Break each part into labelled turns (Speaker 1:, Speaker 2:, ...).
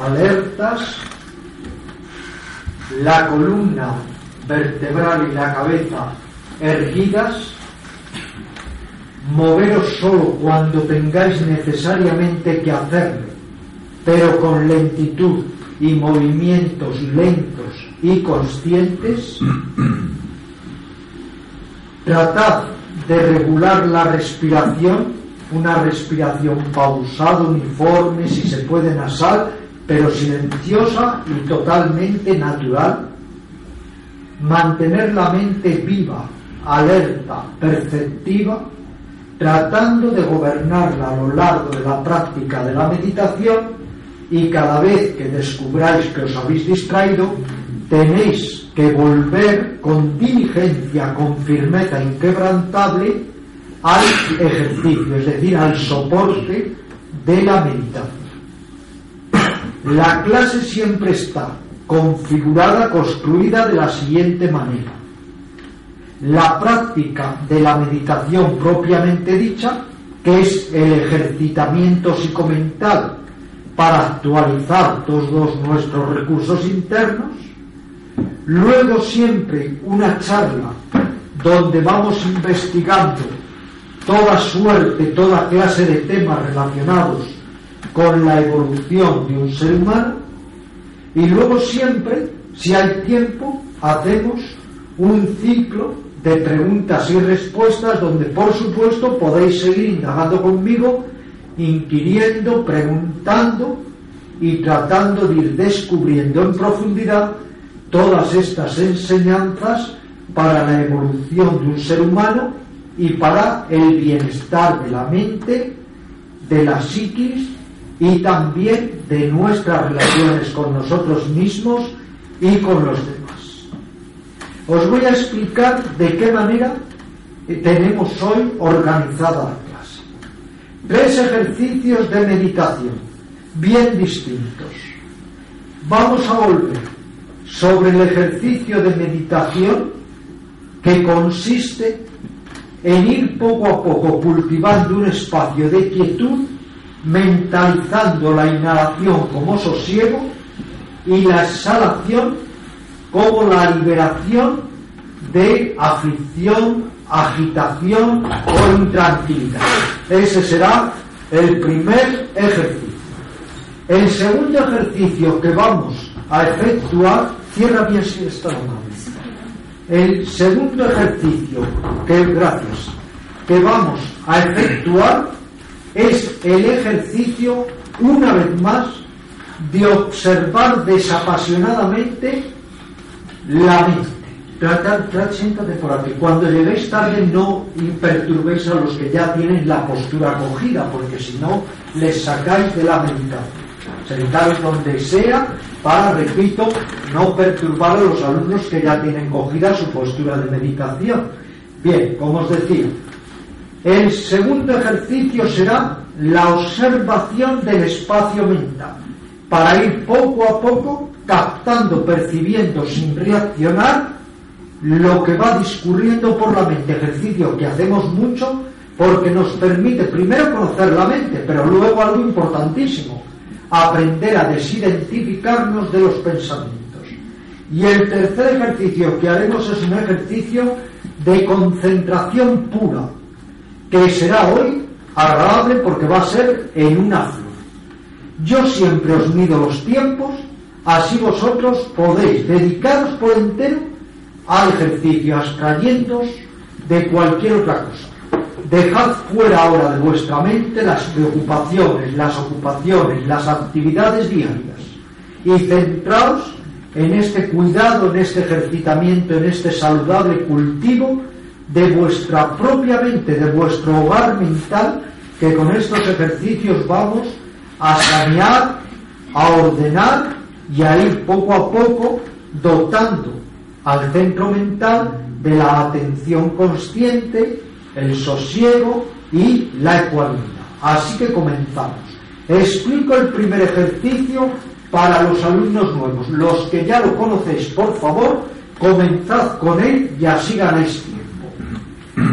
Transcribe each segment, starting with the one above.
Speaker 1: alertas, la columna vertebral y la cabeza erguidas, moveros solo cuando tengáis necesariamente que hacerlo, pero con lentitud y movimientos lentos y conscientes, tratad de regular la respiración, una respiración pausada, uniforme, si se puede nasal, pero silenciosa y totalmente natural, mantener la mente viva, alerta, perceptiva, tratando de gobernarla a lo largo de la práctica de la meditación y cada vez que descubráis que os habéis distraído, tenéis que volver con diligencia, con firmeza inquebrantable al ejercicio, es decir, al soporte de la meditación. La clase siempre está configurada, construida de la siguiente manera. La práctica de la meditación propiamente dicha, que es el ejercitamiento psicomental para actualizar todos nuestros recursos internos. Luego siempre una charla donde vamos investigando toda suerte, toda clase de temas relacionados con la evolución de un ser humano y luego siempre, si hay tiempo, hacemos un ciclo de preguntas y respuestas donde por supuesto podéis seguir indagando conmigo, inquiriendo, preguntando y tratando de ir descubriendo en profundidad todas estas enseñanzas para la evolución de un ser humano y para el bienestar de la mente, de la psiquis y también de nuestras relaciones con nosotros mismos y con los demás. Os voy a explicar de qué manera tenemos hoy organizada la clase. Tres ejercicios de meditación bien distintos. Vamos a volver sobre el ejercicio de meditación que consiste en ir poco a poco cultivando un espacio de quietud mentalizando la inhalación como sosiego y la exhalación como la liberación de aflicción, agitación o intranquilidad. Ese será el primer ejercicio. El segundo ejercicio que vamos a efectuar, cierra bien si está El segundo ejercicio que, gracias, que vamos a efectuar es el ejercicio, una vez más, de observar desapasionadamente la mente. Tratad, siéntate por aquí. Cuando lleguéis tarde no perturbéis a los que ya tienen la postura cogida, porque si no les sacáis de la meditación. Sentaros donde sea para, repito, no perturbar a los alumnos que ya tienen cogida su postura de meditación. Bien, como os decía, el segundo ejercicio será la observación del espacio mental, para ir poco a poco captando, percibiendo sin reaccionar lo que va discurriendo por la mente. Ejercicio que hacemos mucho porque nos permite primero conocer la mente, pero luego algo importantísimo, aprender a desidentificarnos de los pensamientos. Y el tercer ejercicio que haremos es un ejercicio de concentración pura, que será hoy agradable porque va a ser en una flor. Yo siempre os mido los tiempos, así vosotros podéis dedicaros por entero al ejercicio, abstrayéndoos de cualquier otra cosa. Dejad fuera ahora de vuestra mente las preocupaciones, las ocupaciones, las actividades diarias y centraos en este cuidado, en este ejercitamiento, en este saludable cultivo de vuestra propia mente, de vuestro hogar mental, que con estos ejercicios vamos a sanear, a ordenar y a ir poco a poco dotando al centro mental de la atención consciente, el sosiego y la ecuanimidad. Así que comenzamos. Explico el primer ejercicio para los alumnos nuevos. Los que ya lo conocéis, por favor, comenzad con él y así ganáis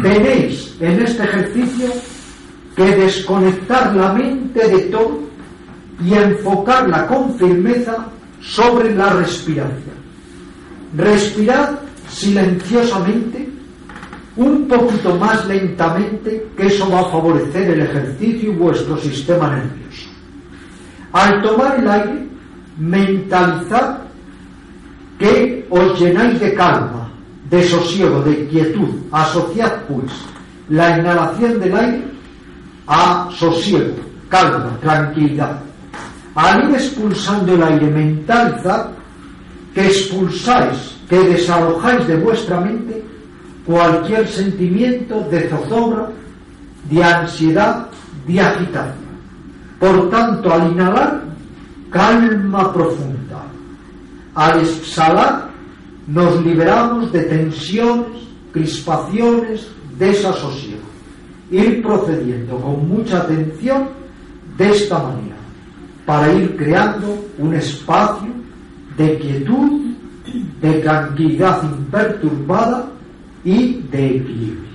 Speaker 1: Tenéis en este ejercicio que desconectar la mente de todo y enfocarla con firmeza sobre la respiración. Respirad silenciosamente, un poquito más lentamente, que eso va a favorecer el ejercicio y vuestro sistema nervioso. Al tomar el aire, mentalizad que os llenáis de calma, de sosiego, de quietud. Asociad pues la inhalación del aire a sosiego, calma, tranquilidad. Al ir expulsando el aire, mentalizad que expulsáis, que desalojáis de vuestra mente cualquier sentimiento de zozobra, de ansiedad, de agitación. Por tanto, al inhalar, calma profunda. Al exhalar, nos liberamos de tensiones, crispaciones, desasosiego. Ir procediendo con mucha atención de esta manera, para ir creando un espacio de quietud, de tranquilidad imperturbada y de equilibrio.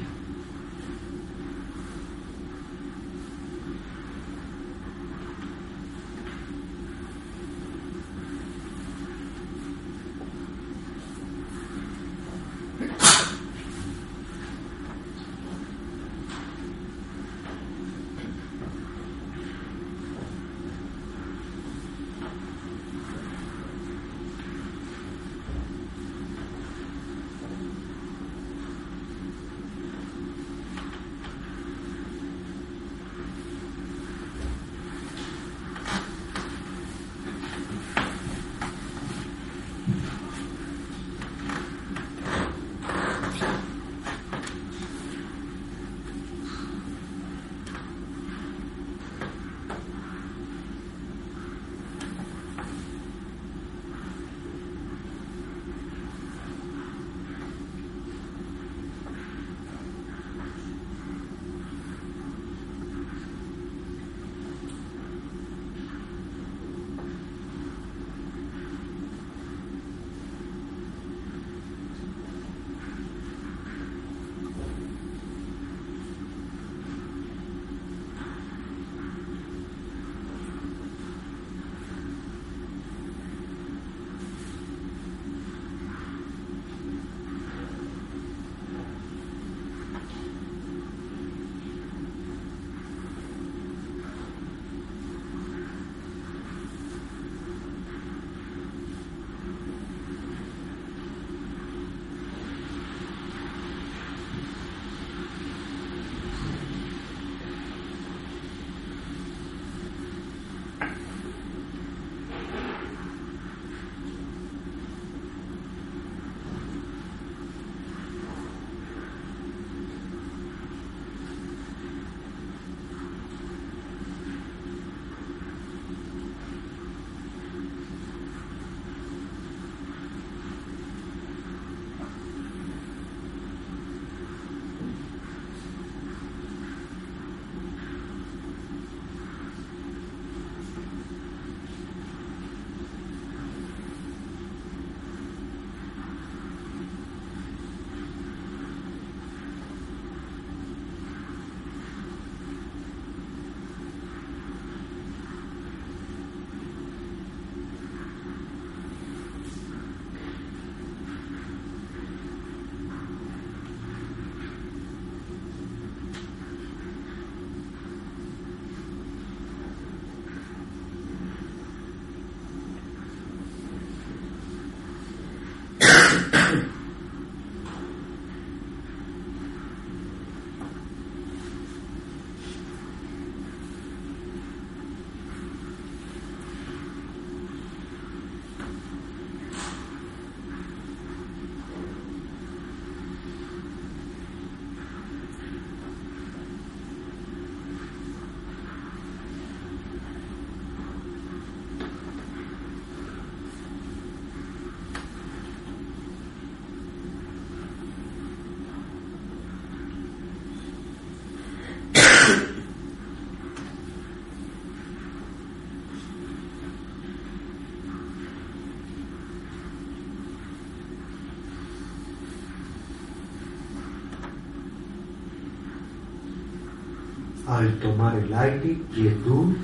Speaker 1: Al tomar el aire, quietud,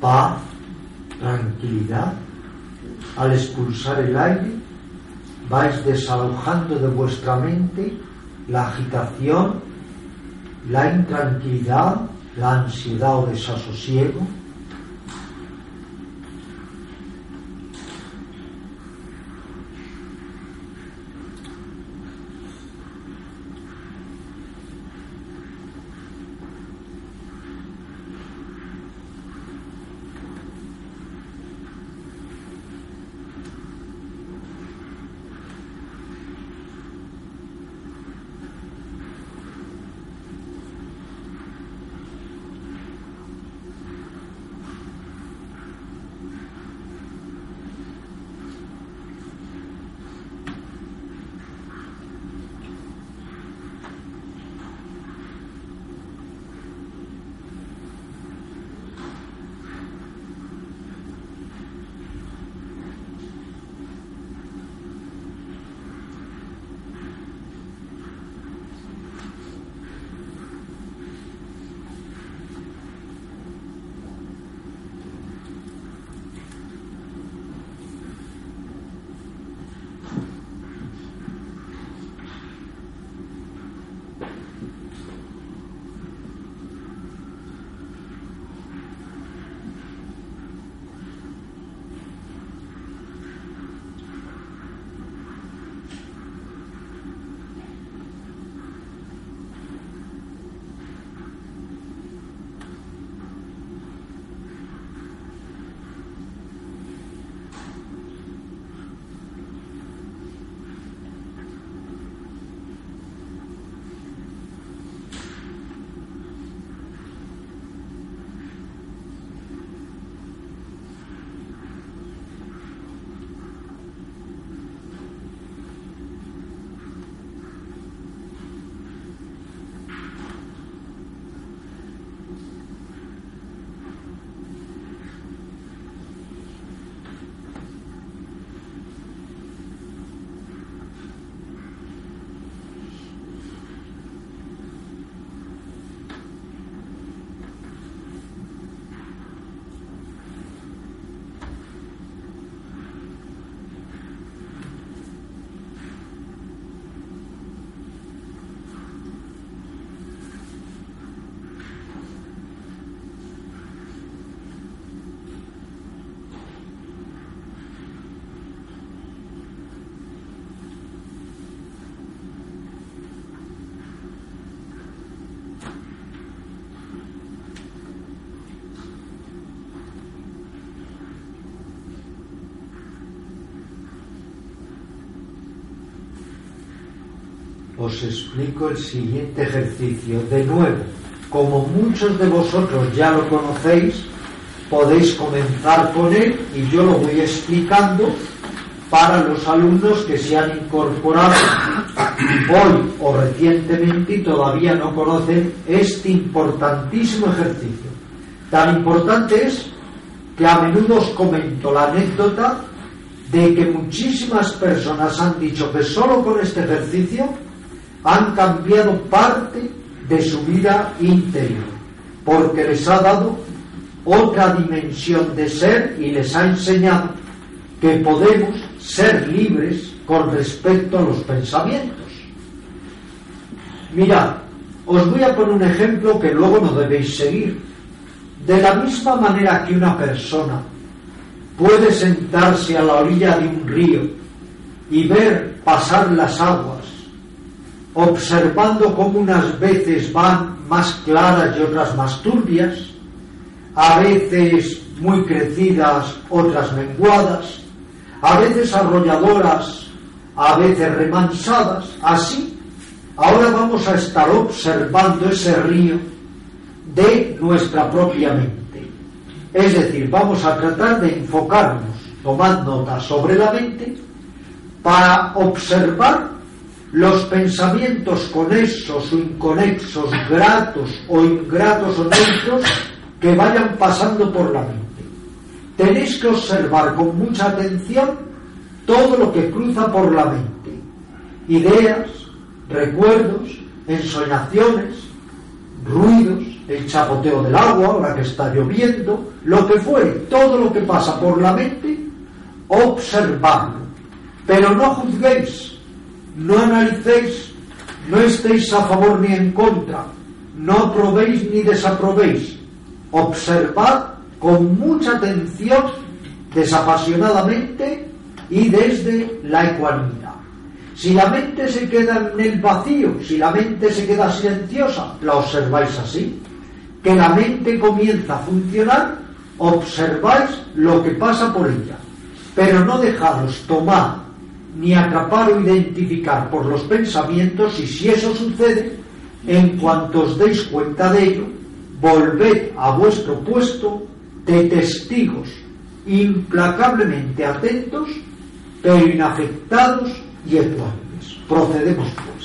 Speaker 1: paz, tranquilidad. Al expulsar el aire, vais desalojando de vuestra mente la agitación, la intranquilidad, la ansiedad o desasosiego os explico el siguiente ejercicio. De nuevo, como muchos de vosotros ya lo conocéis, podéis comenzar con él y yo lo voy explicando para los alumnos que se han incorporado hoy o recientemente y todavía no conocen este importantísimo ejercicio. Tan importante es que a menudo os comento la anécdota de que muchísimas personas han dicho que solo con este ejercicio han cambiado parte de su vida interior, porque les ha dado otra dimensión de ser y les ha enseñado que podemos ser libres con respecto a los pensamientos. Mirad, os voy a poner un ejemplo que luego no debéis seguir. De la misma manera que una persona puede sentarse a la orilla de un río y ver pasar las aguas observando cómo unas veces van más claras y otras más turbias, a veces muy crecidas, otras menguadas, a veces arrolladoras, a veces remansadas, así. Ahora vamos a estar observando ese río de nuestra propia mente. Es decir, vamos a tratar de enfocarnos, tomar nota sobre la mente, para observar los pensamientos conexos o inconexos, gratos o ingratos o neutros que vayan pasando por la mente. Tenéis que observar con mucha atención todo lo que cruza por la mente. Ideas, recuerdos, ensoñaciones, ruidos, el chapoteo del agua, ahora que está lloviendo, lo que fuere, todo lo que pasa por la mente, observarlo. Pero no juzguéis, no analicéis, no estéis a favor ni en contra, no aprobéis ni desaprobéis. Observad con mucha atención, desapasionadamente y desde la ecuanimidad. Si la mente se queda en el vacío, si la mente se queda silenciosa, la observáis así. Que la mente comienza a funcionar, observáis lo que pasa por ella. Pero no dejaros tomar ni atrapar o identificar por los pensamientos y si eso sucede, en cuanto os deis cuenta de ello, volved a vuestro puesto de testigos implacablemente atentos, pero inafectados y ecuánimes. Procedemos pues.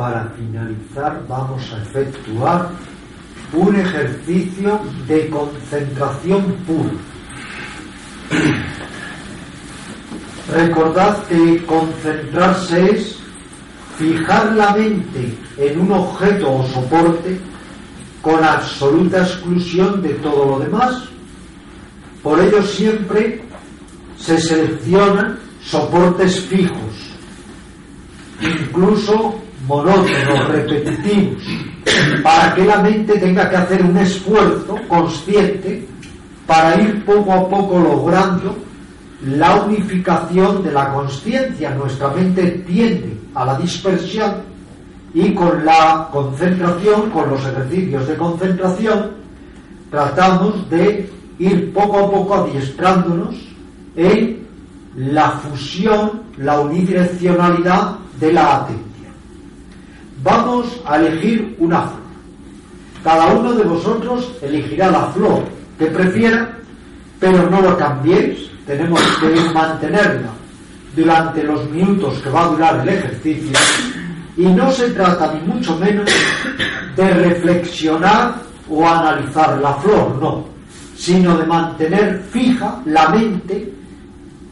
Speaker 1: Para finalizar vamos a efectuar un ejercicio de concentración pura. Recordad que concentrarse es fijar la mente en un objeto o soporte con absoluta exclusión de todo lo demás. Por ello siempre se seleccionan soportes fijos, incluso monótonos, repetitivos, para que la mente tenga que hacer un esfuerzo consciente para ir poco a poco logrando la unificación de la conciencia. Nuestra mente tiende a la dispersión y con la concentración, con los ejercicios de concentración, tratamos de ir poco a poco adiestrándonos en la fusión, la unidireccionalidad de la atención. Vamos a elegir una flor. Cada uno de vosotros elegirá la flor que prefiera, pero no lo cambiéis. Tenemos que mantenerla durante los minutos que va a durar el ejercicio. Y no se trata ni mucho menos de reflexionar o analizar la flor, no, sino de mantener fija la mente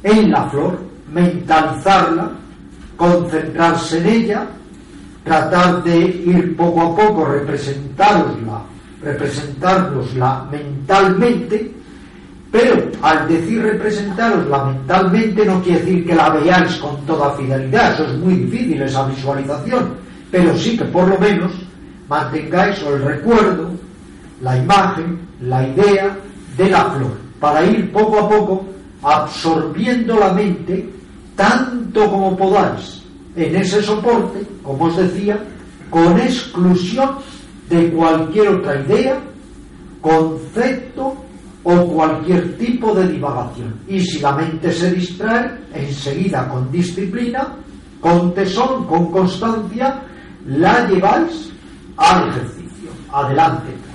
Speaker 1: en la flor, mentalizarla, concentrarse en ella, tratar de ir poco a poco representarosla, representárnosla mentalmente, pero al decir representarosla mentalmente no quiere decir que la veáis con toda fidelidad, eso es muy difícil esa visualización, pero sí que por lo menos mantengáis el recuerdo, la imagen, la idea de la flor, para ir poco a poco absorbiendo la mente tanto como podáis en ese soporte, como os decía, con exclusión de cualquier otra idea, concepto o cualquier tipo de divagación. Y si la mente se distrae, enseguida con disciplina, con tesón, con constancia, la lleváis al ejercicio. Adelante.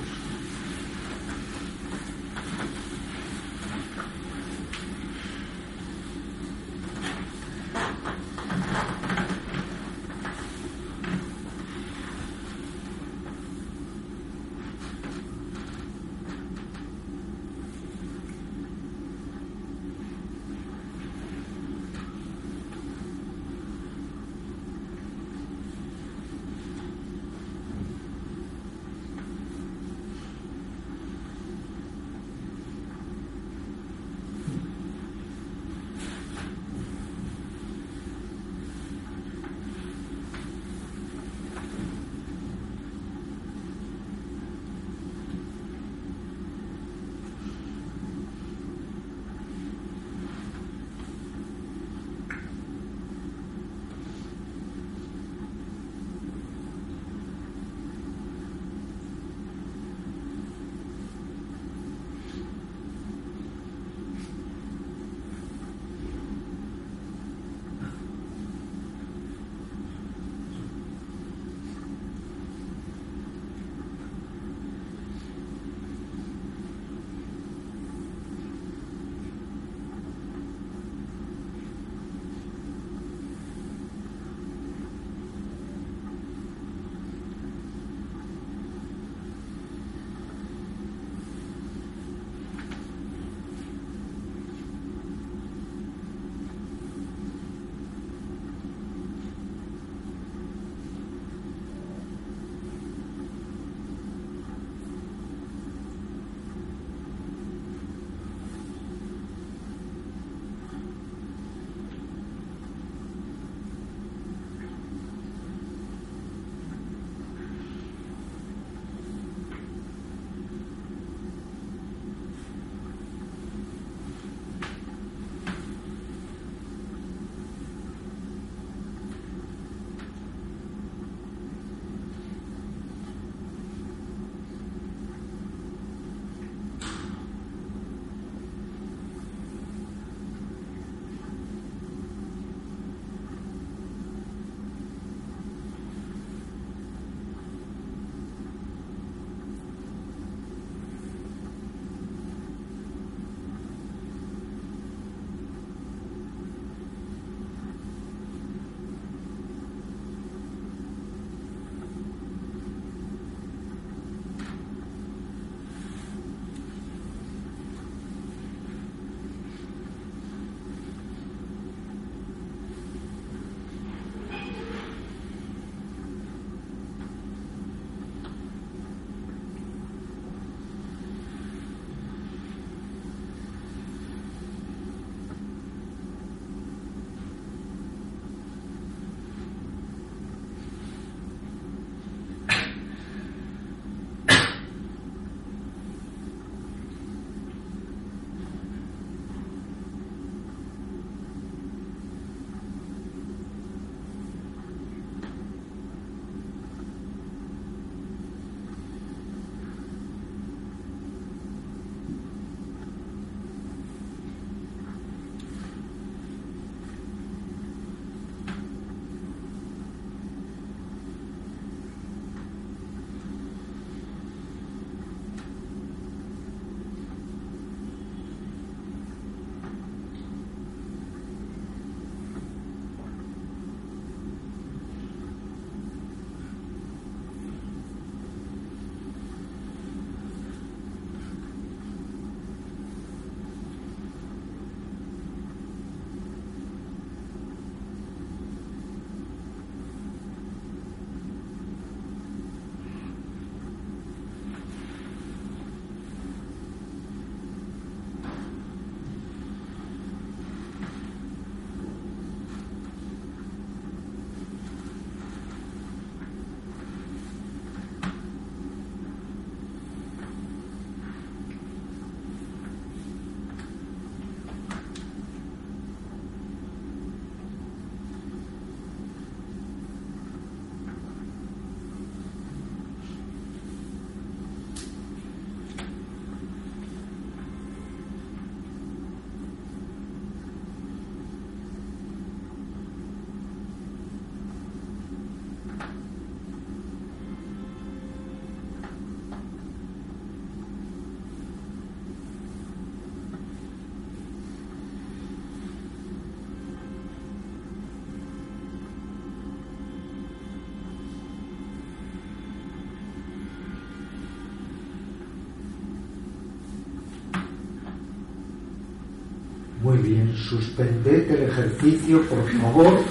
Speaker 1: Bien, suspended el ejercicio, por favor,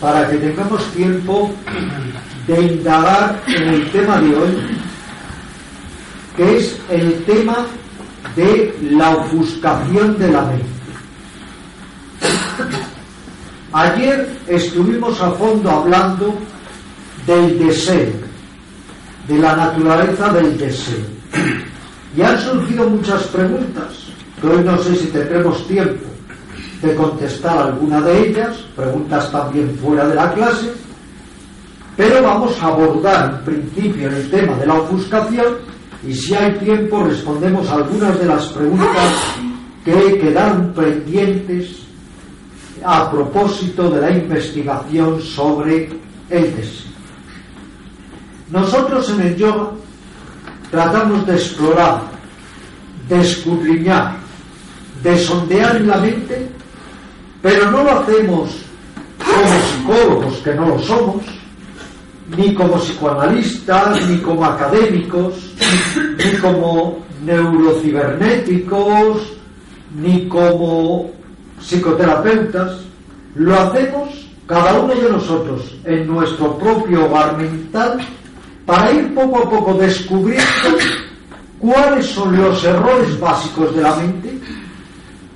Speaker 1: para que tengamos tiempo de indagar en el tema de hoy, que es el tema de la ofuscación de la mente. Ayer estuvimos a fondo hablando del deseo, de la naturaleza del deseo. Y han surgido muchas preguntas hoy no sé si tendremos tiempo de contestar alguna de ellas, preguntas también fuera de la clase, pero vamos a abordar en principio el tema de la ofuscación y si hay tiempo respondemos algunas de las preguntas que quedaron pendientes a propósito de la investigación sobre el deseo. Nosotros en el yoga tratamos de explorar, de escudriñar, de sondear la mente, pero no lo hacemos como psicólogos, que no lo somos, ni como psicoanalistas, ni como académicos, ni como neurocibernéticos, ni como psicoterapeutas, lo hacemos cada uno de nosotros en nuestro propio hogar mental para ir poco a poco descubriendo cuáles son los errores básicos de la mente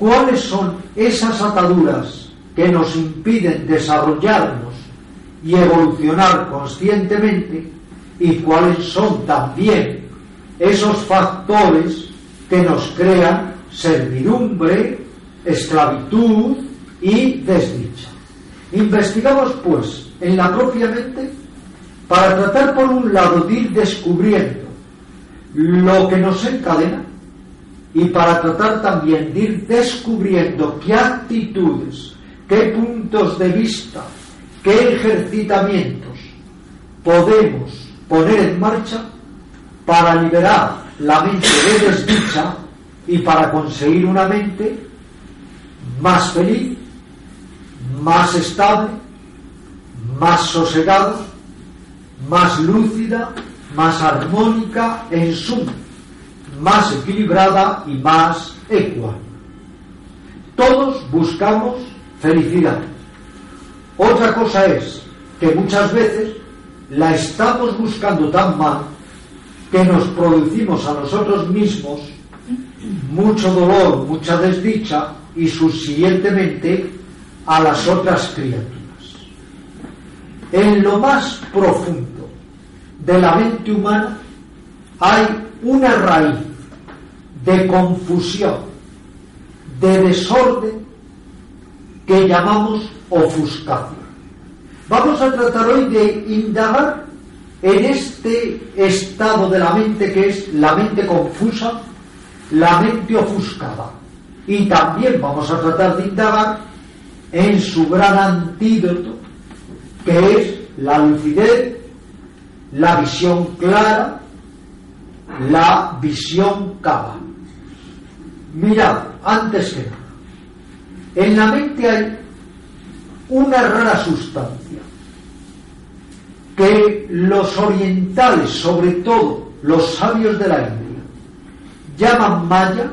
Speaker 1: cuáles son esas ataduras que nos impiden desarrollarnos y evolucionar conscientemente y cuáles son también esos factores que nos crean servidumbre, esclavitud y desdicha. Investigamos pues en la propia mente para tratar por un lado de ir descubriendo lo que nos encadena y para tratar también de ir descubriendo qué actitudes, qué puntos de vista, qué ejercitamientos podemos poner en marcha para liberar la mente de desdicha y para conseguir una mente más feliz, más estable, más sosegada, más lúcida, más armónica en suma más equilibrada y más equa. Todos buscamos felicidad. Otra cosa es que muchas veces la estamos buscando tan mal que nos producimos a nosotros mismos mucho dolor, mucha desdicha y subsiguientemente a las otras criaturas. En lo más profundo de la mente humana hay una raíz de confusión, de desorden que llamamos ofuscación. Vamos a tratar hoy de indagar en este estado de la mente que es la mente confusa, la mente ofuscada. Y también vamos a tratar de indagar en su gran antídoto, que es la lucidez, la visión clara, la visión cava. Mirad, antes que nada, en la mente hay una rara sustancia que los orientales, sobre todo los sabios de la India, llaman maya,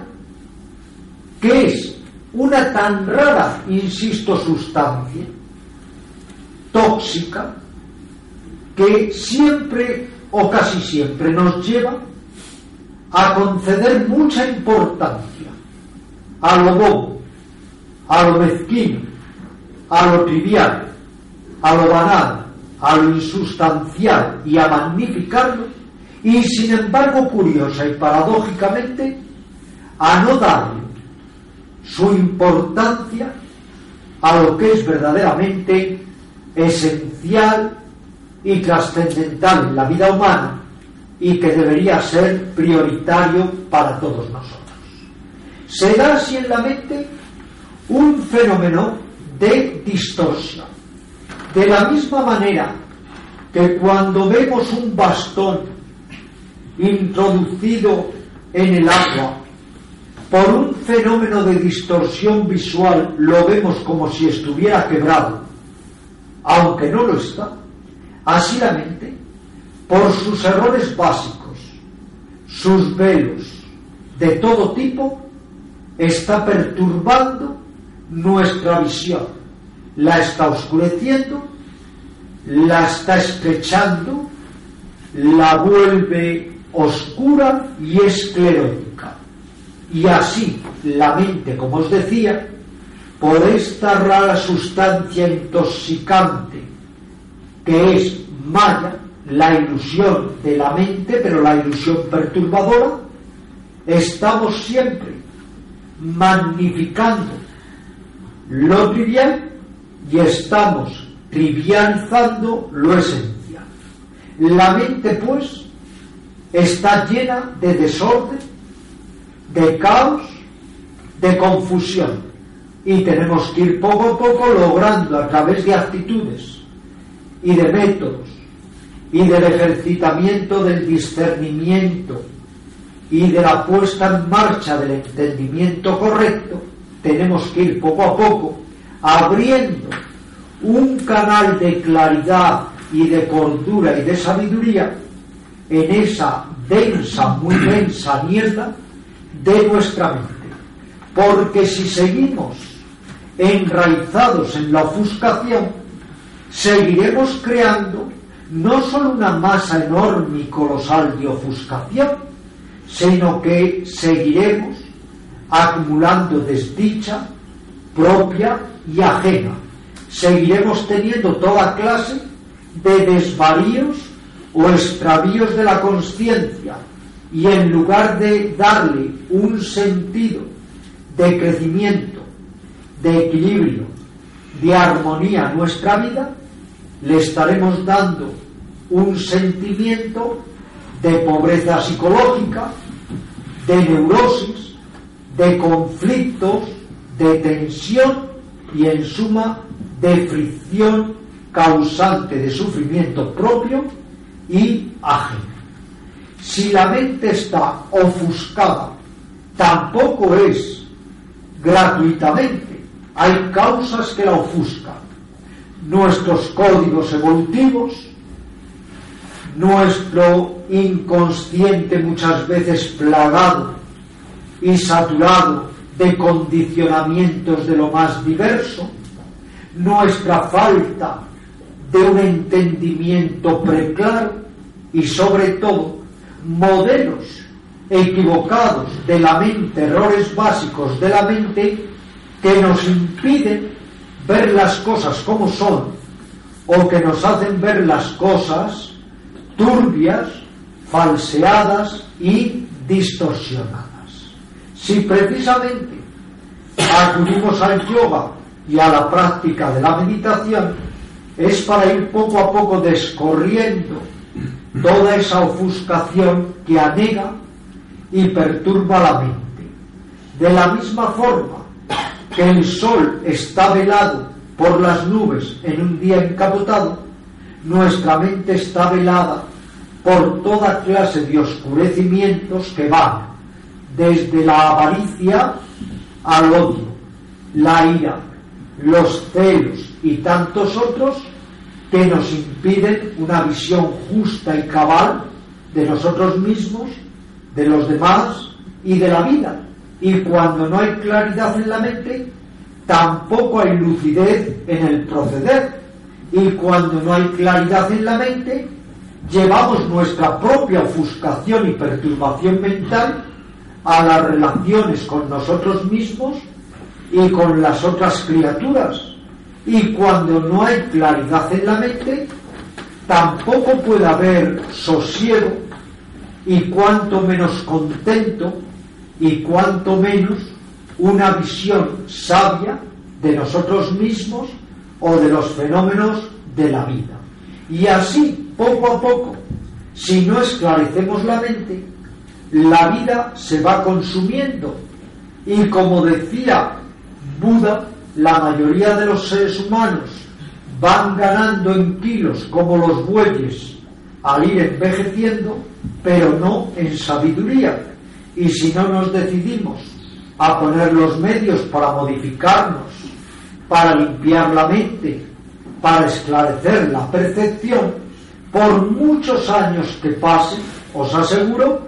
Speaker 1: que es una tan rara, insisto, sustancia, tóxica, que siempre o casi siempre nos lleva a conceder mucha importancia a lo bobo, a lo mezquino, a lo trivial, a lo banal, a lo insustancial y a magnificarlo, y sin embargo, curiosa y paradójicamente, a no darle su importancia a lo que es verdaderamente esencial y trascendental en la vida humana y que debería ser prioritario para todos nosotros. Se da así en la mente un fenómeno de distorsión. De la misma manera que cuando vemos un bastón introducido en el agua, por un fenómeno de distorsión visual lo vemos como si estuviera quebrado, aunque no lo está. Así la mente por sus errores básicos, sus velos de todo tipo, está perturbando nuestra visión, la está oscureciendo, la está estrechando, la vuelve oscura y esclerótica. Y así la mente, como os decía, por esta rara sustancia intoxicante que es Maya, la ilusión de la mente, pero la ilusión perturbadora, estamos siempre magnificando lo trivial y estamos trivializando lo esencial. La mente, pues, está llena de desorden, de caos, de confusión. Y tenemos que ir poco a poco logrando a través de actitudes y de métodos y del ejercitamiento del discernimiento y de la puesta en marcha del entendimiento correcto, tenemos que ir poco a poco abriendo un canal de claridad y de cordura y de sabiduría en esa densa, muy densa niebla de nuestra mente. Porque si seguimos enraizados en la ofuscación, seguiremos creando no solo una masa enorme y colosal de ofuscación, sino que seguiremos acumulando desdicha propia y ajena. Seguiremos teniendo toda clase de desvaríos o extravíos de la conciencia y en lugar de darle un sentido de crecimiento, de equilibrio, de armonía a nuestra vida, le estaremos dando un sentimiento de pobreza psicológica, de neurosis, de conflictos, de tensión y en suma de fricción causante de sufrimiento propio y ajeno. Si la mente está ofuscada, tampoco es gratuitamente. Hay causas que la ofuscan. Nuestros códigos evolutivos, nuestro inconsciente muchas veces plagado y saturado de condicionamientos de lo más diverso, nuestra falta de un entendimiento preclaro y sobre todo modelos equivocados de la mente, errores básicos de la mente que nos impiden ver las cosas como son o que nos hacen ver las cosas turbias, falseadas y distorsionadas. Si precisamente acudimos al yoga y a la práctica de la meditación, es para ir poco a poco descorriendo toda esa ofuscación que anega y perturba la mente. De la misma forma que el sol está velado por las nubes en un día encapotado, nuestra mente está velada por toda clase de oscurecimientos que van desde la avaricia al odio, la ira, los celos y tantos otros que nos impiden una visión justa y cabal de nosotros mismos, de los demás y de la vida. Y cuando no hay claridad en la mente, tampoco hay lucidez en el proceder. Y cuando no hay claridad en la mente, llevamos nuestra propia ofuscación y perturbación mental a las relaciones con nosotros mismos y con las otras criaturas. Y cuando no hay claridad en la mente, tampoco puede haber sosiego y cuanto menos contento y cuanto menos una visión sabia de nosotros mismos o de los fenómenos de la vida. Y así, poco a poco, si no esclarecemos la mente, la vida se va consumiendo y como decía Buda, la mayoría de los seres humanos van ganando en kilos como los bueyes al ir envejeciendo, pero no en sabiduría. Y si no nos decidimos a poner los medios para modificarnos, para limpiar la mente, para esclarecer la percepción, por muchos años que pasen, os aseguro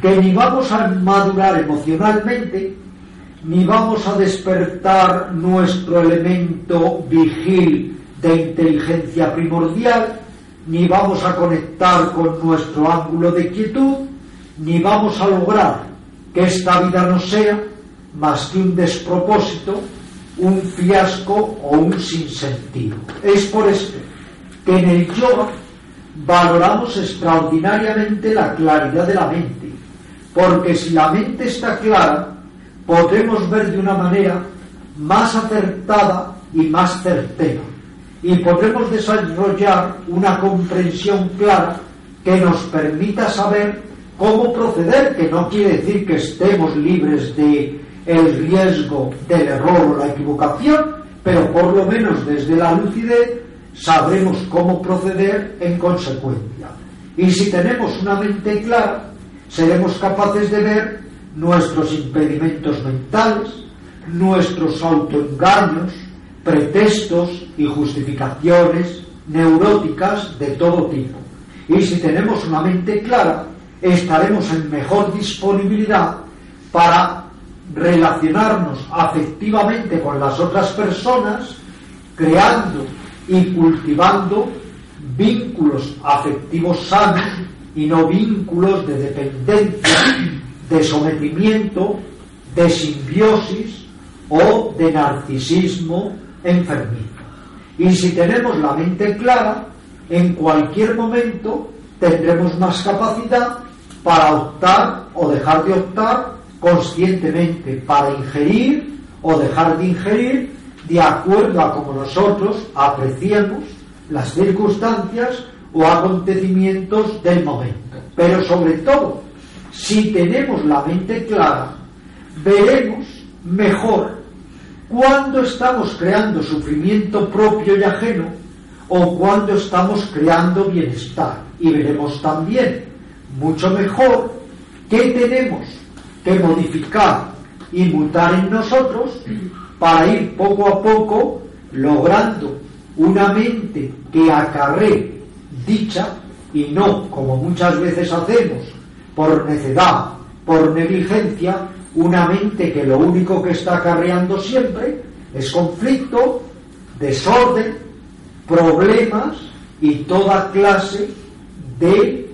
Speaker 1: que ni vamos a madurar emocionalmente, ni vamos a despertar nuestro elemento vigil de inteligencia primordial, ni vamos a conectar con nuestro ángulo de quietud, ni vamos a lograr que esta vida no sea más que un despropósito, un fiasco o un sinsentido. Es por esto que en el yoga valoramos extraordinariamente la claridad de la mente, porque si la mente está clara, podremos ver de una manera más acertada y más certera, y podremos desarrollar una comprensión clara que nos permita saber cómo proceder, que no quiere decir que estemos libres de el riesgo del error o la equivocación, pero por lo menos desde la lucidez sabremos cómo proceder en consecuencia. Y si tenemos una mente clara, seremos capaces de ver nuestros impedimentos mentales, nuestros autoengaños, pretextos y justificaciones neuróticas de todo tipo. Y si tenemos una mente clara, estaremos en mejor disponibilidad para relacionarnos afectivamente con las otras personas, creando y cultivando vínculos afectivos sanos y no vínculos de dependencia, de sometimiento, de simbiosis o de narcisismo enfermizo. Y si tenemos la mente clara, en cualquier momento tendremos más capacidad para optar o dejar de optar conscientemente, para ingerir o dejar de ingerir de acuerdo a como nosotros apreciamos las circunstancias o acontecimientos del momento. Pero sobre todo, si tenemos la mente clara, veremos mejor cuando estamos creando sufrimiento propio y ajeno o cuando estamos creando bienestar. Y veremos también mucho mejor qué tenemos que modificar y mutar en nosotros para ir poco a poco logrando una mente que acarree dicha y no, como muchas veces hacemos, por necedad, por negligencia, una mente que lo único que está acarreando siempre es conflicto, desorden, problemas y toda clase de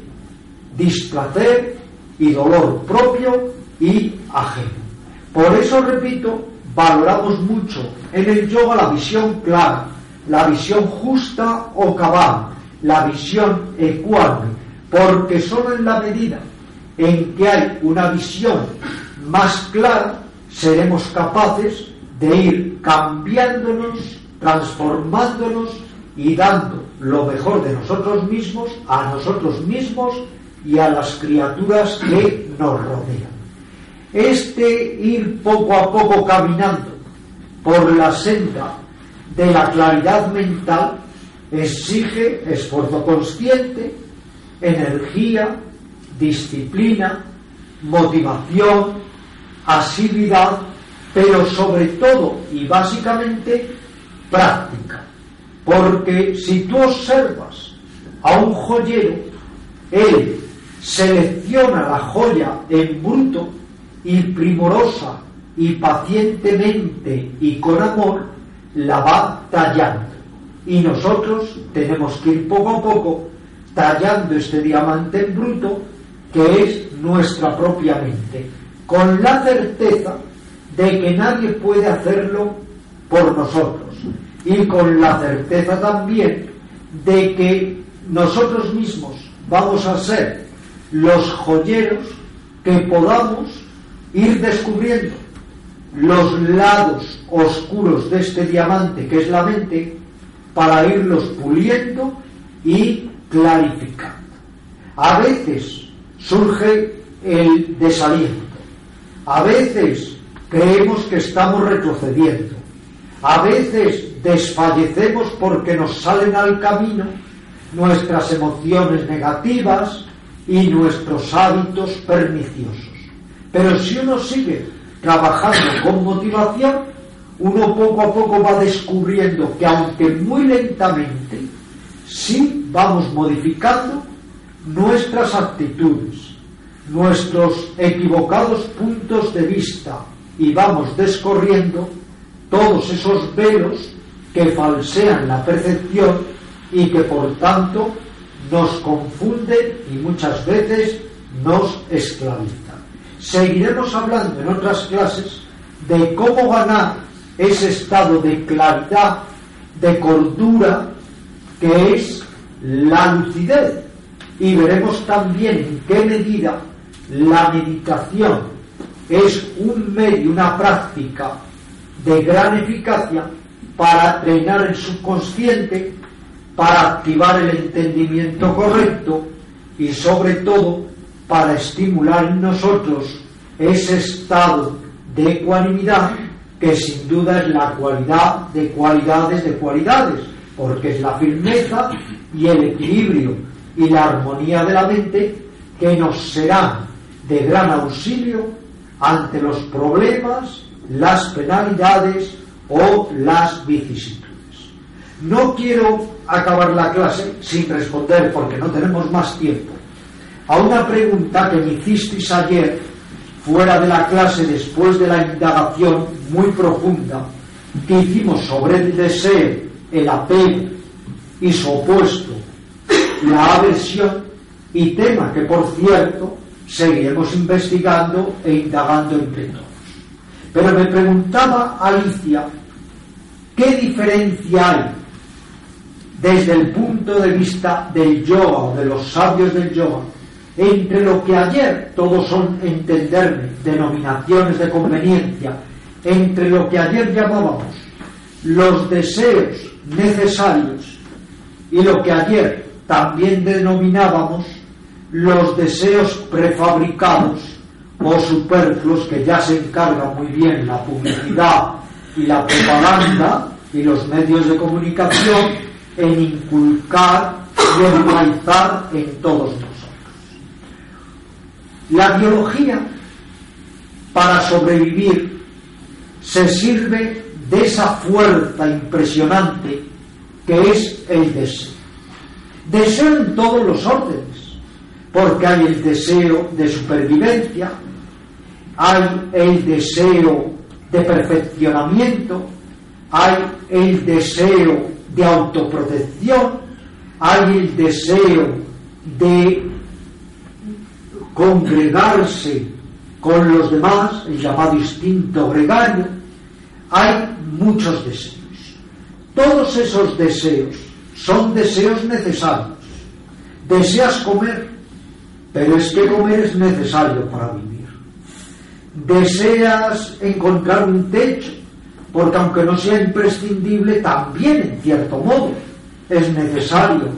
Speaker 1: displacer y dolor propio y ajeno. Por eso, repito, valoramos mucho en el yoga la visión clara, la visión justa o cabal, la visión ecuánime, porque solo en la medida en que hay una visión más clara seremos capaces de ir cambiándonos, transformándonos y dando lo mejor de nosotros mismos a nosotros mismos y a las criaturas que nos rodean. Este ir poco a poco caminando por la senda de la claridad mental exige esfuerzo consciente, energía, disciplina, motivación, asiduidad, pero sobre todo y básicamente práctica. Porque si tú observas a un joyero, él selecciona la joya en bruto y primorosa y pacientemente y con amor la va tallando. Y nosotros tenemos que ir poco a poco tallando este diamante en bruto que es nuestra propia mente, con la certeza de que nadie puede hacerlo por nosotros y con la certeza también de que nosotros mismos vamos a ser los joyeros que podamos ir descubriendo los lados oscuros de este diamante que es la mente para irlos puliendo y clarificando. A veces surge el desaliento, a veces creemos que estamos retrocediendo, a veces desfallecemos porque nos salen al camino nuestras emociones negativas y nuestros hábitos perniciosos. Pero si uno sigue trabajando con motivación, uno poco a poco va descubriendo que aunque muy lentamente, sí vamos modificando nuestras actitudes, nuestros equivocados puntos de vista y vamos descorriendo todos esos velos que falsean la percepción y que por tanto nos confunden y muchas veces nos esclavizan. Seguiremos hablando en otras clases de cómo ganar ese estado de claridad, de cordura, que es la lucidez. Y veremos también en qué medida la meditación es un medio, una práctica de gran eficacia para entrenar el subconsciente, para activar el entendimiento correcto y sobre todo para estimular en nosotros ese estado de ecuanimidad que sin duda es la cualidad de cualidades de cualidades, porque es la firmeza y el equilibrio y la armonía de la mente que nos serán de gran auxilio ante los problemas, las penalidades o las vicisitudes. No quiero acabar la clase sin responder, porque no tenemos más tiempo, a una pregunta que me hicisteis ayer fuera de la clase después de la indagación muy profunda que hicimos sobre el deseo, el apego y su opuesto, la aversión, y tema que por cierto seguiremos investigando e indagando entre todos. Pero me preguntaba Alicia, ¿qué diferencia hay desde el punto de vista del yoga o de los sabios del yoga entre lo que ayer todos son entenderme, denominaciones de conveniencia, entre lo que ayer llamábamos los deseos necesarios y lo que ayer también denominábamos los deseos prefabricados o superfluos que ya se encarga muy bien la publicidad y la propaganda y los medios de comunicación en inculcar y enraizar en todos nosotros. La biología, para sobrevivir, se sirve de esa fuerza impresionante que es el deseo. Deseo en todos los órdenes, porque hay el deseo de supervivencia, hay el deseo de perfeccionamiento, hay el deseo de autoprotección, hay el deseo de congregarse con los demás, el llamado instinto gregario, hay muchos deseos. Todos esos deseos son deseos necesarios. Deseas comer, pero es que comer es necesario para vivir. Deseas encontrar un techo, porque aunque no sea imprescindible, también en cierto modo es necesario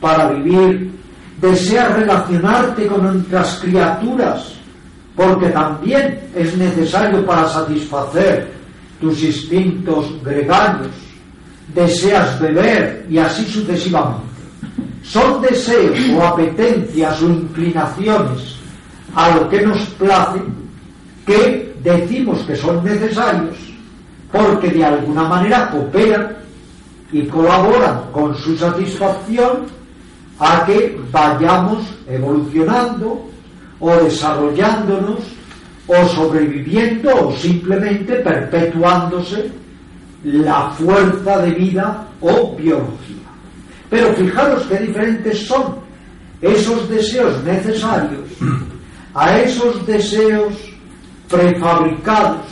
Speaker 1: para vivir deseas relacionarte con otras criaturas, porque también es necesario para satisfacer tus instintos gregarios, deseas beber y así sucesivamente. Son deseos o apetencias o inclinaciones a lo que nos place que decimos que son necesarios porque de alguna manera cooperan y colaboran con su satisfacción a que vayamos evolucionando o desarrollándonos o sobreviviendo o simplemente perpetuándose la fuerza de vida o biología. Pero fijaros qué diferentes son esos deseos necesarios a esos deseos prefabricados,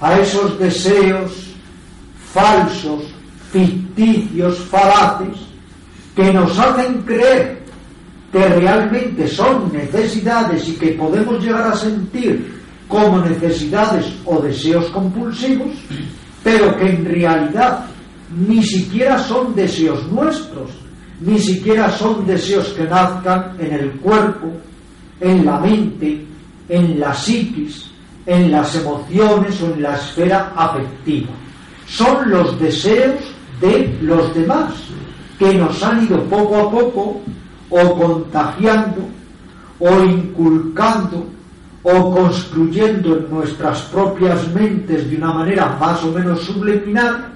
Speaker 1: a esos deseos falsos, ficticios, falaces, que nos hacen creer que realmente son necesidades y que podemos llegar a sentir como necesidades o deseos compulsivos, pero que en realidad ni siquiera son deseos nuestros, ni siquiera son deseos que nazcan en el cuerpo, en la mente, en la psiquis, en las emociones o en la esfera afectiva. Son los deseos de los demás, que nos han ido poco a poco o contagiando o inculcando o construyendo en nuestras propias mentes de una manera más o menos subliminal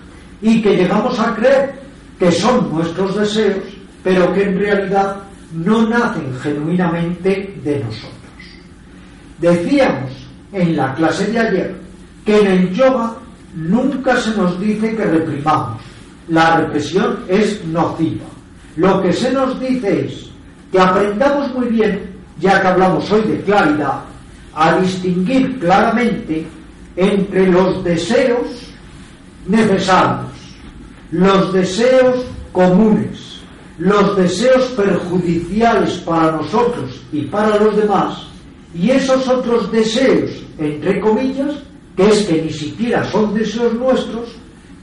Speaker 1: y que llegamos a creer que son nuestros deseos, pero que en realidad no nacen genuinamente de nosotros. Decíamos en la clase de ayer que en el yoga nunca se nos dice que reprimamos. La represión es nociva. Lo que se nos dice es que aprendamos muy bien, ya que hablamos hoy de claridad, a distinguir claramente entre los deseos necesarios, los deseos comunes, los deseos perjudiciales para nosotros y para los demás, y esos otros deseos, entre comillas, que es que ni siquiera son deseos nuestros,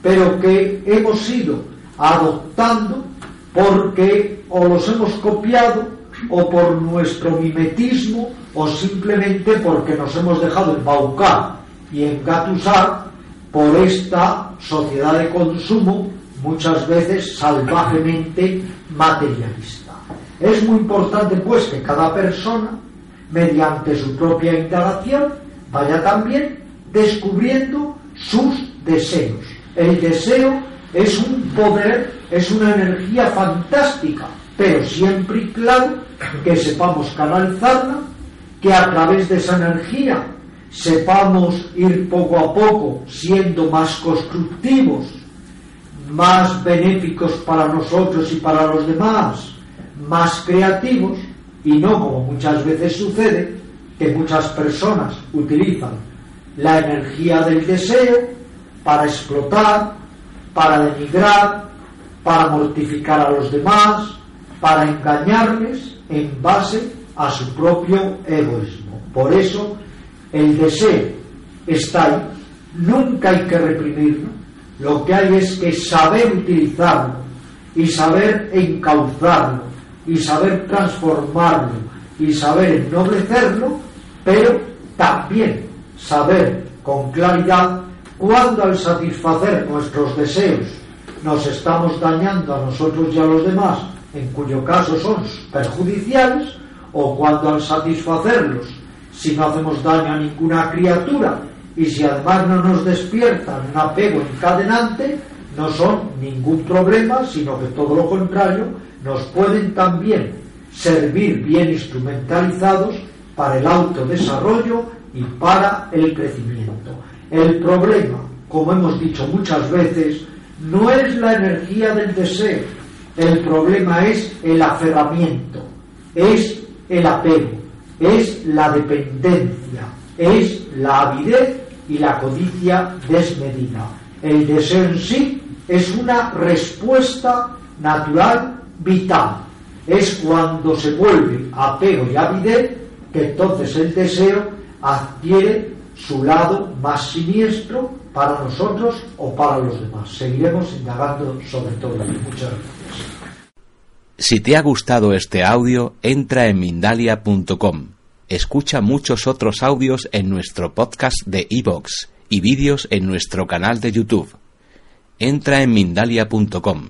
Speaker 1: pero que hemos ido adoptando porque o los hemos copiado o por nuestro mimetismo o simplemente porque nos hemos dejado embaucar y engatusar por esta sociedad de consumo muchas veces salvajemente materialista. Es muy importante pues que cada persona, mediante su propia indagación, vaya también descubriendo sus deseos. El deseo es un poder, es una energía fantástica, pero siempre y claro que sepamos canalizarla, que a través de esa energía sepamos ir poco a poco siendo más constructivos, más benéficos para nosotros y para los demás, más creativos, y no como muchas veces sucede, que muchas personas utilizan la energía del deseo para explotar, para denigrar, para mortificar a los demás, para engañarles en base a su propio egoísmo. Por eso el deseo está ahí, nunca hay que reprimirlo, lo que hay es que saber utilizarlo y saber encauzarlo y saber transformarlo y saber ennoblecerlo, pero también saber con claridad cuando al satisfacer nuestros deseos nos estamos dañando a nosotros y a los demás, en cuyo caso son perjudiciales, o cuando al satisfacerlos, si no hacemos daño a ninguna criatura y si además no nos despiertan un apego encadenante, no son ningún problema, sino que todo lo contrario, nos pueden también servir bien instrumentalizados para el autodesarrollo y para el crecimiento. El problema, como hemos dicho muchas veces, no es la energía del deseo, el problema es el aferramiento, es el apego, es la dependencia, es la avidez y la codicia desmedida. El deseo en sí es una respuesta natural vital. Es cuando se vuelve apego y avidez que entonces el deseo adquiere su lado más siniestro para nosotros o para los demás. Seguiremos indagando sobre todo Muchas gracias.
Speaker 2: Si te ha gustado este audio, entra en Mindalia.com. Escucha muchos otros audios en nuestro podcast de iVoox y vídeos en nuestro canal de YouTube. Entra en Mindalia.com,